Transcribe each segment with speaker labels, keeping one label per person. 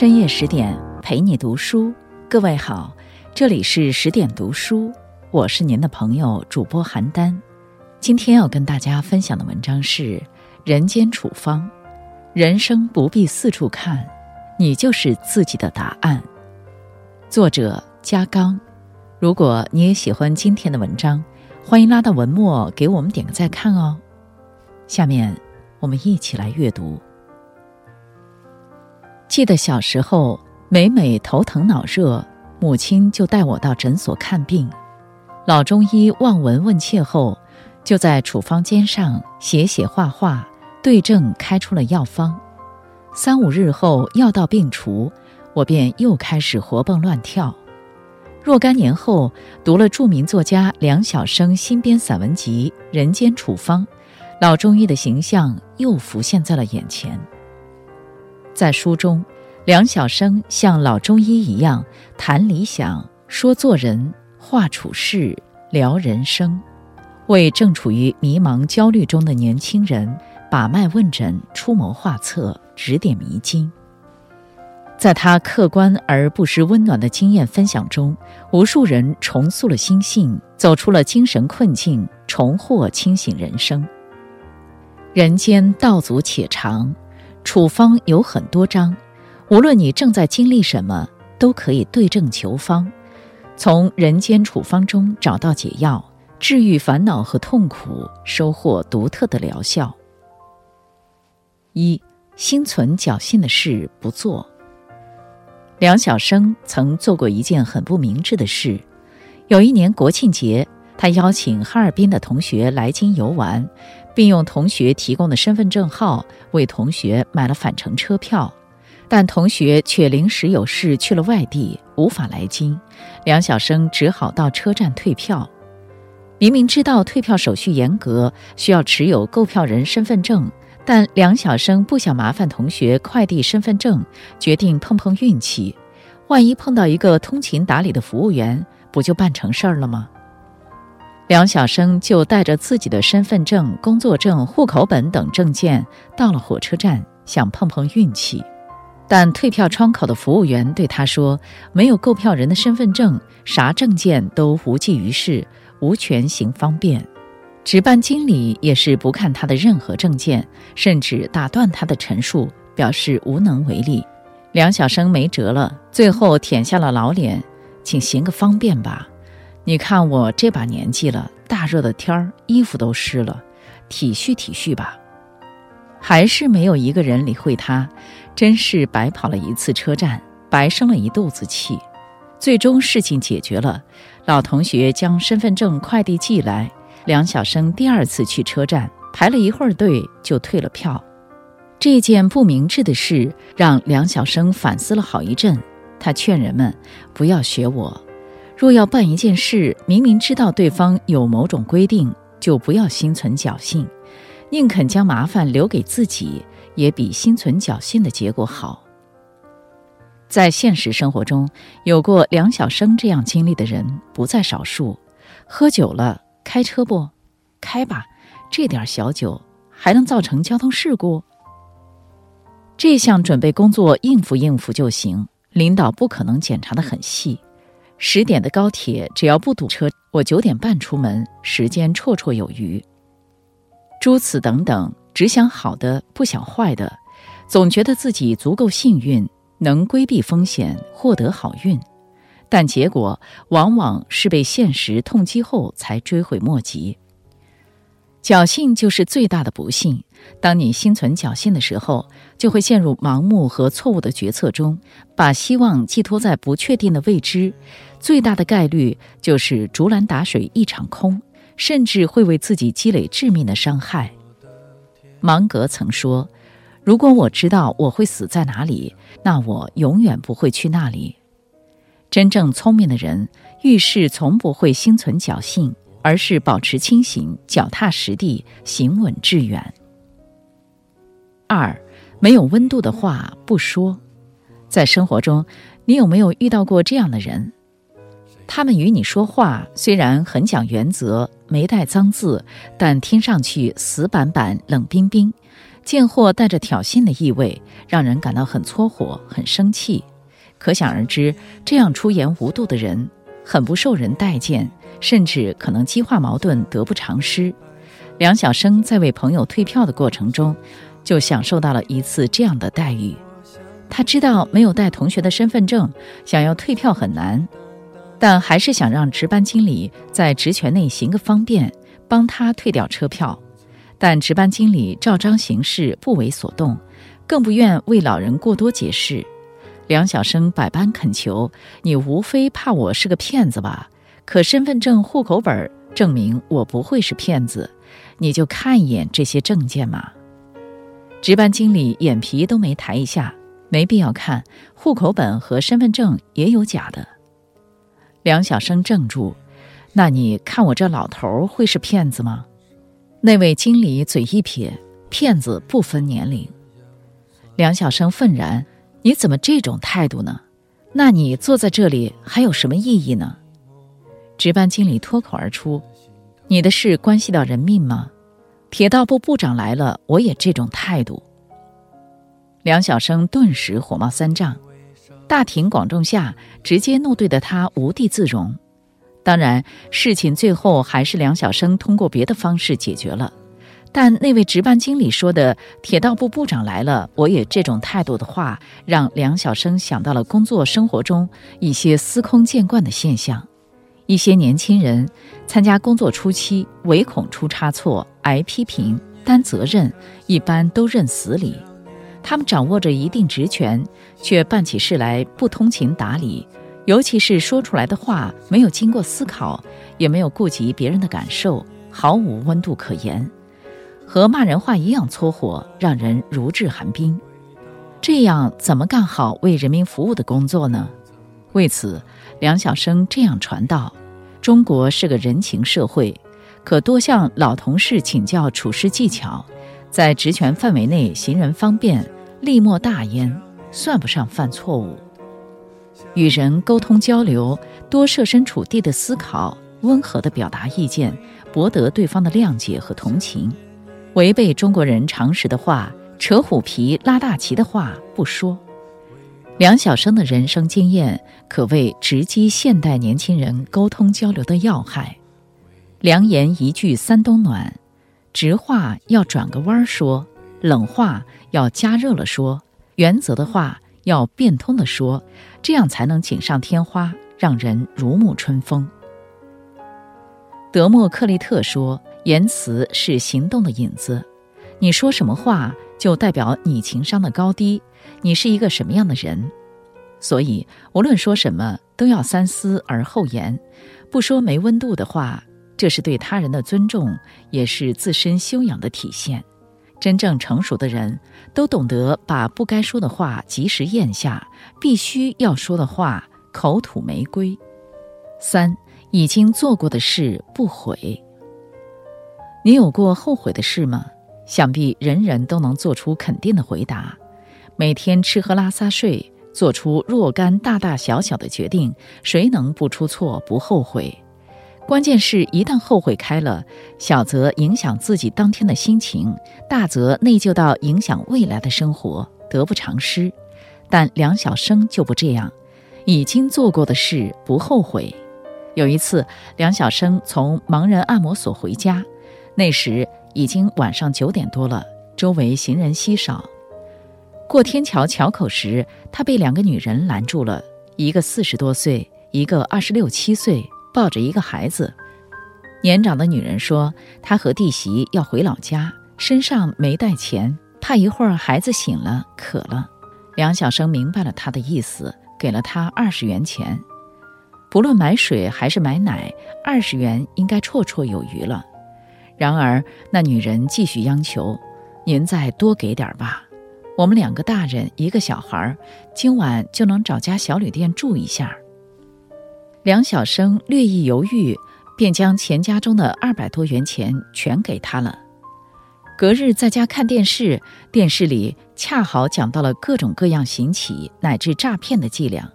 Speaker 1: 深夜十点陪你读书，各位好，这里是十点读书，我是您的朋友主播邯郸。今天要跟大家分享的文章是《人间处方》，人生不必四处看，你就是自己的答案。作者加刚。如果你也喜欢今天的文章，欢迎拉到文末给我们点个再看哦。下面我们一起来阅读。记得小时候，每每头疼脑热，母亲就带我到诊所看病。老中医望闻问切后，就在处方笺上写写画画，对症开出了药方。三五日后，药到病除，我便又开始活蹦乱跳。若干年后，读了著名作家梁晓声新编散文集《人间处方》，老中医的形象又浮现在了眼前。在书中，梁晓声像老中医一样谈理想、说做人、话处事、聊人生，为正处于迷茫焦虑中的年轻人把脉问诊、出谋划策、指点迷津。在他客观而不失温暖的经验分享中，无数人重塑了心性，走出了精神困境，重获清醒人生。人间道阻且长。处方有很多章，无论你正在经历什么，都可以对症求方，从人间处方中找到解药，治愈烦恼和痛苦，收获独特的疗效。一心存侥幸的事不做。梁晓声曾做过一件很不明智的事。有一年国庆节，他邀请哈尔滨的同学来京游玩。并用同学提供的身份证号为同学买了返程车票，但同学却临时有事去了外地，无法来京。梁晓声只好到车站退票。明明知道退票手续严格，需要持有购票人身份证，但梁晓声不想麻烦同学快递身份证，决定碰碰运气。万一碰到一个通情达理的服务员，不就办成事儿了吗？梁晓声就带着自己的身份证、工作证、户口本等证件到了火车站，想碰碰运气。但退票窗口的服务员对他说：“没有购票人的身份证，啥证件都无济于事，无权行方便。”值班经理也是不看他的任何证件，甚至打断他的陈述，表示无能为力。梁晓声没辙了，最后舔下了老脸：“请行个方便吧。”你看我这把年纪了，大热的天儿，衣服都湿了，体恤体恤吧。还是没有一个人理会他，真是白跑了一次车站，白生了一肚子气。最终事情解决了，老同学将身份证快递寄来，梁晓声第二次去车站排了一会儿队就退了票。这件不明智的事让梁晓声反思了好一阵，他劝人们不要学我。若要办一件事，明明知道对方有某种规定，就不要心存侥幸，宁肯将麻烦留给自己，也比心存侥幸的结果好。在现实生活中，有过梁晓声这样经历的人不在少数。喝酒了，开车不？开吧，这点小酒还能造成交通事故？这项准备工作应付应付就行，领导不可能检查的很细。十点的高铁，只要不堵车，我九点半出门，时间绰绰有余。诸此等等，只想好的，不想坏的，总觉得自己足够幸运，能规避风险，获得好运，但结果往往是被现实痛击后才追悔莫及。侥幸就是最大的不幸。当你心存侥幸的时候，就会陷入盲目和错误的决策中，把希望寄托在不确定的未知，最大的概率就是竹篮打水一场空，甚至会为自己积累致命的伤害。芒格曾说：“如果我知道我会死在哪里，那我永远不会去那里。”真正聪明的人遇事从不会心存侥幸。而是保持清醒，脚踏实地，行稳致远。二，没有温度的话不说。在生活中，你有没有遇到过这样的人？他们与你说话虽然很讲原则，没带脏字，但听上去死板板、冷冰冰，贱货带着挑衅的意味，让人感到很搓火、很生气。可想而知，这样出言无度的人，很不受人待见，甚至可能激化矛盾，得不偿失。梁晓声在为朋友退票的过程中，就享受到了一次这样的待遇。他知道没有带同学的身份证，想要退票很难，但还是想让值班经理在职权内行个方便，帮他退掉车票。但值班经理照章行事，不为所动，更不愿为老人过多解释。梁晓声百般恳求：“你无非怕我是个骗子吧？可身份证、户口本证明我不会是骗子。”你就看一眼这些证件嘛。值班经理眼皮都没抬一下，没必要看户口本和身份证也有假的。梁晓声怔住，那你看我这老头会是骗子吗？那位经理嘴一撇，骗子不分年龄。梁晓声愤然，你怎么这种态度呢？那你坐在这里还有什么意义呢？值班经理脱口而出。你的事关系到人命吗？铁道部部长来了，我也这种态度。梁晓声顿时火冒三丈，大庭广众下直接怒对的他无地自容。当然，事情最后还是梁晓声通过别的方式解决了。但那位值班经理说的“铁道部部长来了，我也这种态度”的话，让梁晓声想到了工作生活中一些司空见惯的现象。一些年轻人参加工作初期，唯恐出差错，挨批评、担责任，一般都认死理。他们掌握着一定职权，却办起事来不通情达理，尤其是说出来的话没有经过思考，也没有顾及别人的感受，毫无温度可言，和骂人话一样搓火，让人如置寒冰。这样怎么干好为人民服务的工作呢？为此，梁晓声这样传道。中国是个人情社会，可多向老同事请教处事技巧，在职权范围内行人方便，利莫大焉，算不上犯错误。与人沟通交流，多设身处地的思考，温和的表达意见，博得对方的谅解和同情。违背中国人常识的话，扯虎皮拉大旗的话不说。梁晓声的人生经验可谓直击现代年轻人沟通交流的要害。良言一句三冬暖，直话要转个弯说，冷话要加热了说，原则的话要变通的说，这样才能锦上添花，让人如沐春风。德谟克利特说：“言辞是行动的影子，你说什么话，就代表你情商的高低。”你是一个什么样的人？所以无论说什么都要三思而后言，不说没温度的话。这是对他人的尊重，也是自身修养的体现。真正成熟的人都懂得把不该说的话及时咽下，必须要说的话口吐玫瑰。三，已经做过的事不悔。你有过后悔的事吗？想必人人都能做出肯定的回答。每天吃喝拉撒睡，做出若干大大小小的决定，谁能不出错不后悔？关键是一旦后悔开了，小则影响自己当天的心情，大则内疚到影响未来的生活，得不偿失。但梁晓声就不这样，已经做过的事不后悔。有一次，梁晓声从盲人按摩所回家，那时已经晚上九点多了，周围行人稀少。过天桥桥口时，他被两个女人拦住了，一个四十多岁，一个二十六七岁，抱着一个孩子。年长的女人说：“她和弟媳要回老家，身上没带钱，怕一会儿孩子醒了渴了。”梁晓声明白了他的意思，给了他二十元钱。不论买水还是买奶，二十元应该绰绰有余了。然而那女人继续央求：“您再多给点吧。”我们两个大人，一个小孩，今晚就能找家小旅店住一下。梁晓声略一犹豫，便将钱家中的二百多元钱全给他了。隔日在家看电视，电视里恰好讲到了各种各样行乞乃至诈骗的伎俩，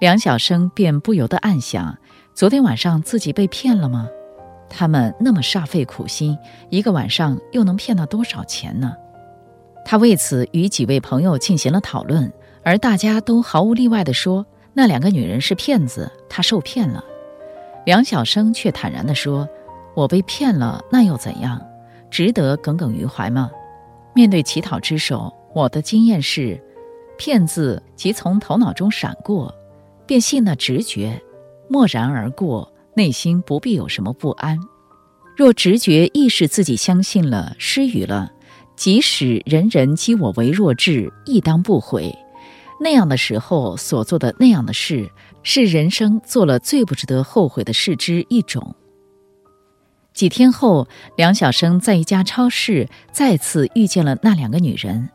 Speaker 1: 梁晓声便不由得暗想：昨天晚上自己被骗了吗？他们那么煞费苦心，一个晚上又能骗到多少钱呢？他为此与几位朋友进行了讨论，而大家都毫无例外地说那两个女人是骗子，他受骗了。梁晓声却坦然地说：“我被骗了，那又怎样？值得耿耿于怀吗？”面对乞讨之手，我的经验是，骗字即从头脑中闪过，便信那直觉，默然而过，内心不必有什么不安。若直觉意识自己相信了，失语了。即使人人讥我为弱智，亦当不悔。那样的时候所做的那样的事，是人生做了最不值得后悔的事之一种。几天后，梁晓声在一家超市再次遇见了那两个女人，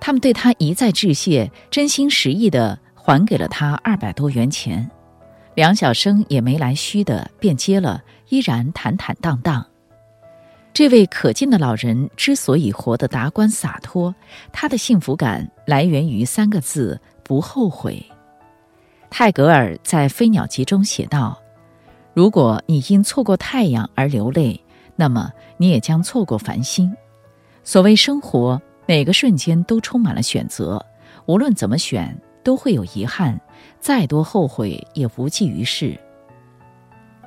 Speaker 1: 她们对他一再致谢，真心实意地还给了他二百多元钱。梁晓声也没来虚的，便接了，依然坦坦荡荡。这位可敬的老人之所以活得达观洒脱，他的幸福感来源于三个字：不后悔。泰戈尔在《飞鸟集》中写道：“如果你因错过太阳而流泪，那么你也将错过繁星。”所谓生活，每个瞬间都充满了选择，无论怎么选，都会有遗憾，再多后悔也无济于事。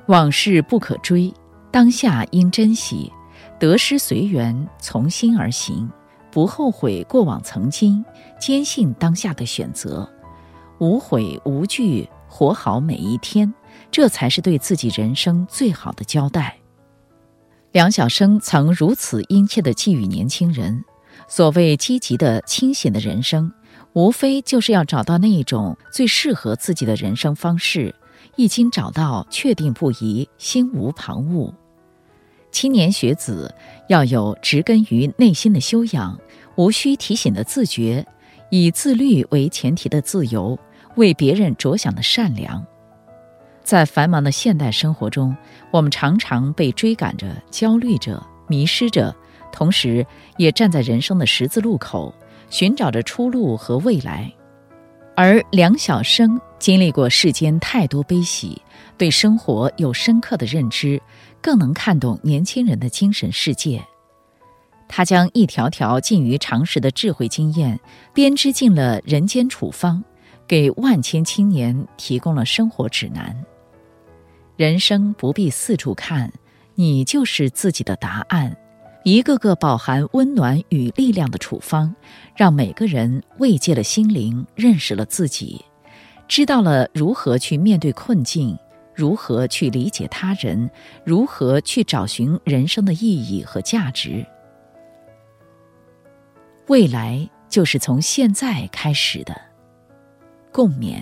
Speaker 1: 往事不可追，当下应珍惜。得失随缘，从心而行，不后悔过往曾经，坚信当下的选择，无悔无惧，活好每一天，这才是对自己人生最好的交代。梁晓声曾如此殷切地寄予年轻人：所谓积极的、清醒的人生，无非就是要找到那一种最适合自己的人生方式。一经找到，确定不移，心无旁骛。青年学子要有植根于内心的修养，无需提醒的自觉，以自律为前提的自由，为别人着想的善良。在繁忙的现代生活中，我们常常被追赶着、焦虑着、迷失着，同时也站在人生的十字路口，寻找着出路和未来。而梁晓声经历过世间太多悲喜，对生活有深刻的认知。更能看懂年轻人的精神世界。他将一条条近于常识的智慧经验编织进了人间处方，给万千青年提供了生活指南。人生不必四处看，你就是自己的答案。一个个饱含温暖与力量的处方，让每个人慰藉了心灵，认识了自己，知道了如何去面对困境。如何去理解他人？如何去找寻人生的意义和价值？未来就是从现在开始的。共勉。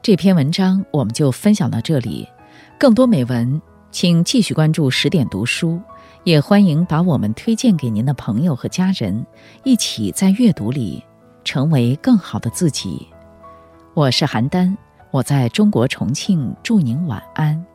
Speaker 1: 这篇文章我们就分享到这里，更多美文请继续关注十点读书，也欢迎把我们推荐给您的朋友和家人，一起在阅读里成为更好的自己。我是邯郸。我在中国重庆，祝您晚安。